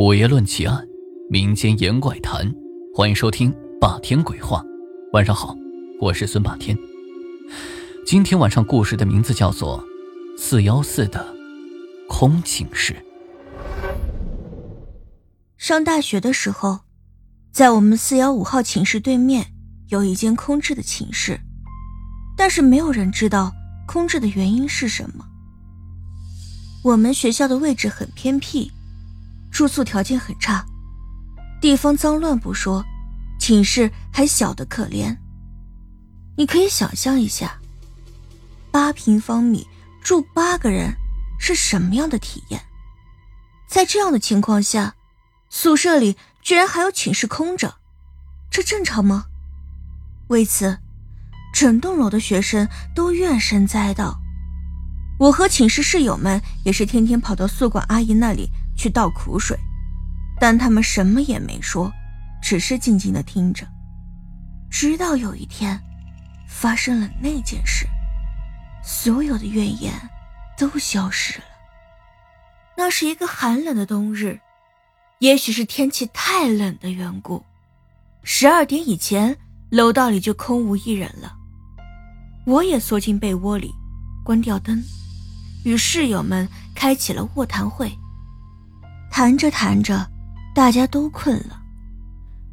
午夜论奇案，民间言怪谈，欢迎收听霸天鬼话。晚上好，我是孙霸天。今天晚上故事的名字叫做《四幺四的空寝室》。上大学的时候，在我们四幺五号寝室对面有一间空置的寝室，但是没有人知道空置的原因是什么。我们学校的位置很偏僻。住宿条件很差，地方脏乱不说，寝室还小得可怜。你可以想象一下，八平方米住八个人是什么样的体验？在这样的情况下，宿舍里居然还有寝室空着，这正常吗？为此，整栋楼的学生都怨声载道。我和寝室室友们也是天天跑到宿管阿姨那里。去倒苦水，但他们什么也没说，只是静静的听着。直到有一天，发生了那件事，所有的怨言都消失了。那是一个寒冷的冬日，也许是天气太冷的缘故，十二点以前楼道里就空无一人了。我也缩进被窝里，关掉灯，与室友们开启了卧谈会。谈着谈着，大家都困了，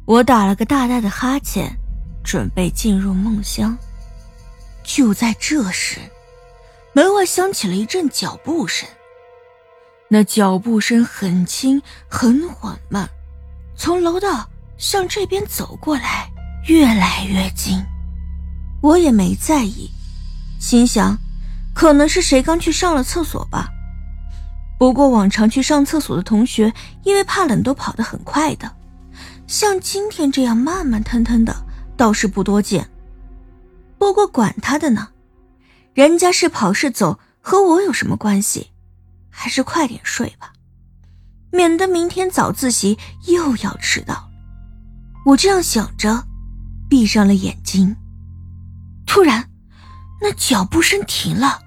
我打了个大大的哈欠，准备进入梦乡。就在这时，门外响起了一阵脚步声，那脚步声很轻很缓慢，从楼道向这边走过来，越来越近。我也没在意，心想，可能是谁刚去上了厕所吧。不过往常去上厕所的同学，因为怕冷都跑得很快的，像今天这样慢慢腾腾的倒是不多见。不过管他的呢，人家是跑是走和我有什么关系？还是快点睡吧，免得明天早自习又要迟到。我这样想着，闭上了眼睛。突然，那脚步声停了，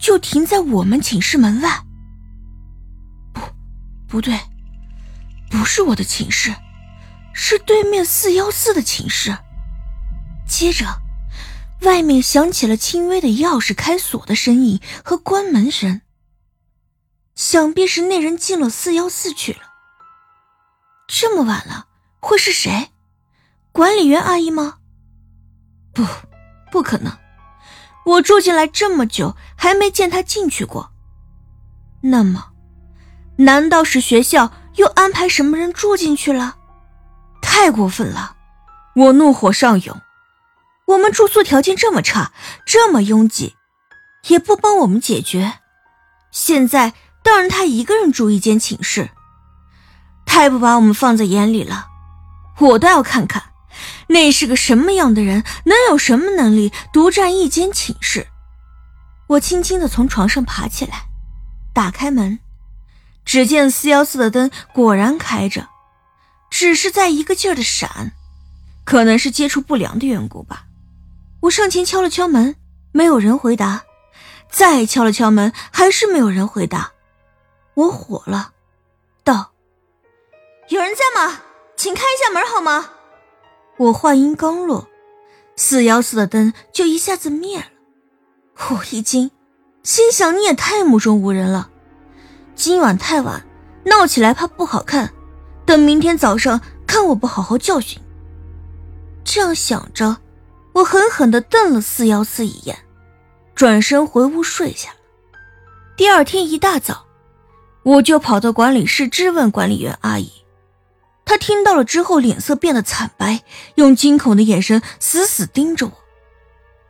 就停在我们寝室门外。不对，不是我的寝室，是对面四幺四的寝室。接着，外面响起了轻微的钥匙开锁的声音和关门声。想必是那人进了四幺四去了。这么晚了，会是谁？管理员阿姨吗？不，不可能。我住进来这么久，还没见她进去过。那么。难道是学校又安排什么人住进去了？太过分了！我怒火上涌。我们住宿条件这么差，这么拥挤，也不帮我们解决。现在倒让他一个人住一间寝室，太不把我们放在眼里了。我倒要看看，那是个什么样的人，能有什么能力独占一间寝室？我轻轻的从床上爬起来，打开门。只见四幺四的灯果然开着，只是在一个劲儿的闪，可能是接触不良的缘故吧。我上前敲了敲门，没有人回答；再敲了敲门，还是没有人回答。我火了，道：“有人在吗？请开一下门好吗？”我话音刚落，四幺四的灯就一下子灭了。我一惊，心想：你也太目中无人了。今晚太晚，闹起来怕不好看。等明天早上看我不好好教训。这样想着，我狠狠地瞪了四幺四一眼，转身回屋睡下了。第二天一大早，我就跑到管理室质问管理员阿姨。她听到了之后，脸色变得惨白，用惊恐的眼神死死盯着我：“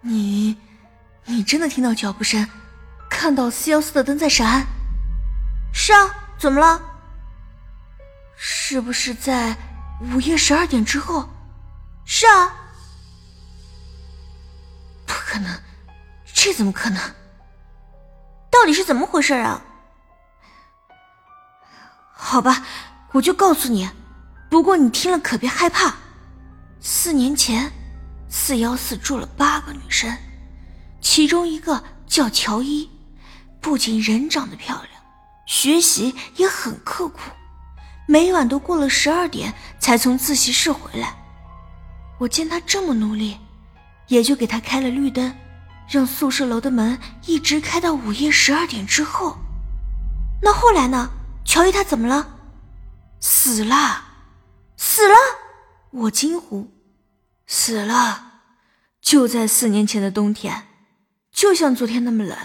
你，你真的听到脚步声，看到四幺四的灯在闪？”是啊，怎么了？是不是在午夜十二点之后？是啊，不可能，这怎么可能？到底是怎么回事啊？好吧，我就告诉你，不过你听了可别害怕。四年前，四幺四住了八个女生，其中一个叫乔伊，不仅人长得漂亮。学习也很刻苦，每晚都过了十二点才从自习室回来。我见他这么努力，也就给他开了绿灯，让宿舍楼的门一直开到午夜十二点之后。那后来呢？乔伊他怎么了？死了，死了！我惊呼：“死了！”就在四年前的冬天，就像昨天那么冷，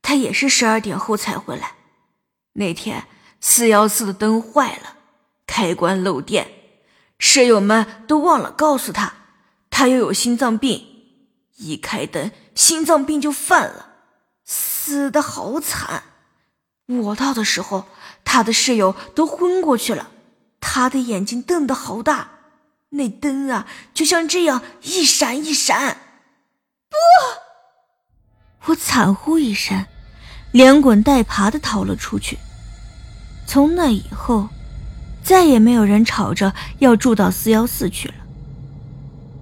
他也是十二点后才回来。那天四幺四的灯坏了，开关漏电，舍友们都忘了告诉他，他又有心脏病，一开灯心脏病就犯了，死的好惨。我到的时候，他的室友都昏过去了，他的眼睛瞪得好大，那灯啊就像这样一闪一闪。不！我惨呼一声。连滚带爬的逃了出去。从那以后，再也没有人吵着要住到四幺四去了。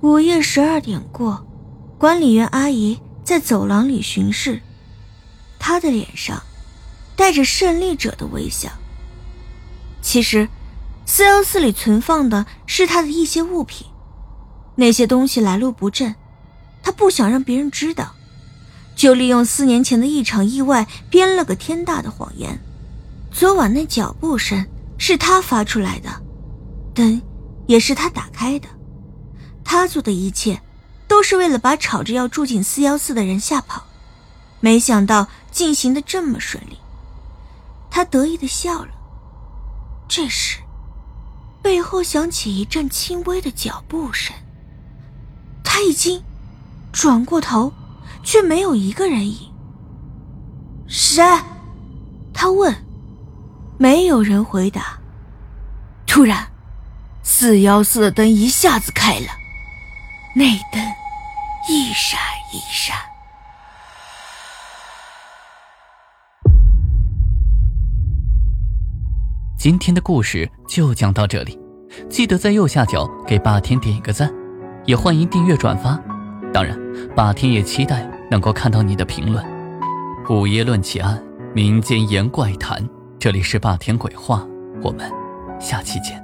午夜十二点过，管理员阿姨在走廊里巡视，她的脸上带着胜利者的微笑。其实，四幺四里存放的是她的一些物品，那些东西来路不正，她不想让别人知道。就利用四年前的一场意外编了个天大的谎言。昨晚那脚步声是他发出来的，灯也是他打开的。他做的一切都是为了把吵着要住进四幺四的人吓跑。没想到进行的这么顺利，他得意的笑了。这时，背后响起一阵轻微的脚步声。他一惊，转过头。却没有一个人影。谁？他问。没有人回答。突然，四幺四的灯一下子开了，那灯一闪一闪。今天的故事就讲到这里，记得在右下角给霸天点一个赞，也欢迎订阅转发。当然，霸天也期待。能够看到你的评论，午夜论奇案，民间言怪谈，这里是霸天鬼话，我们下期见。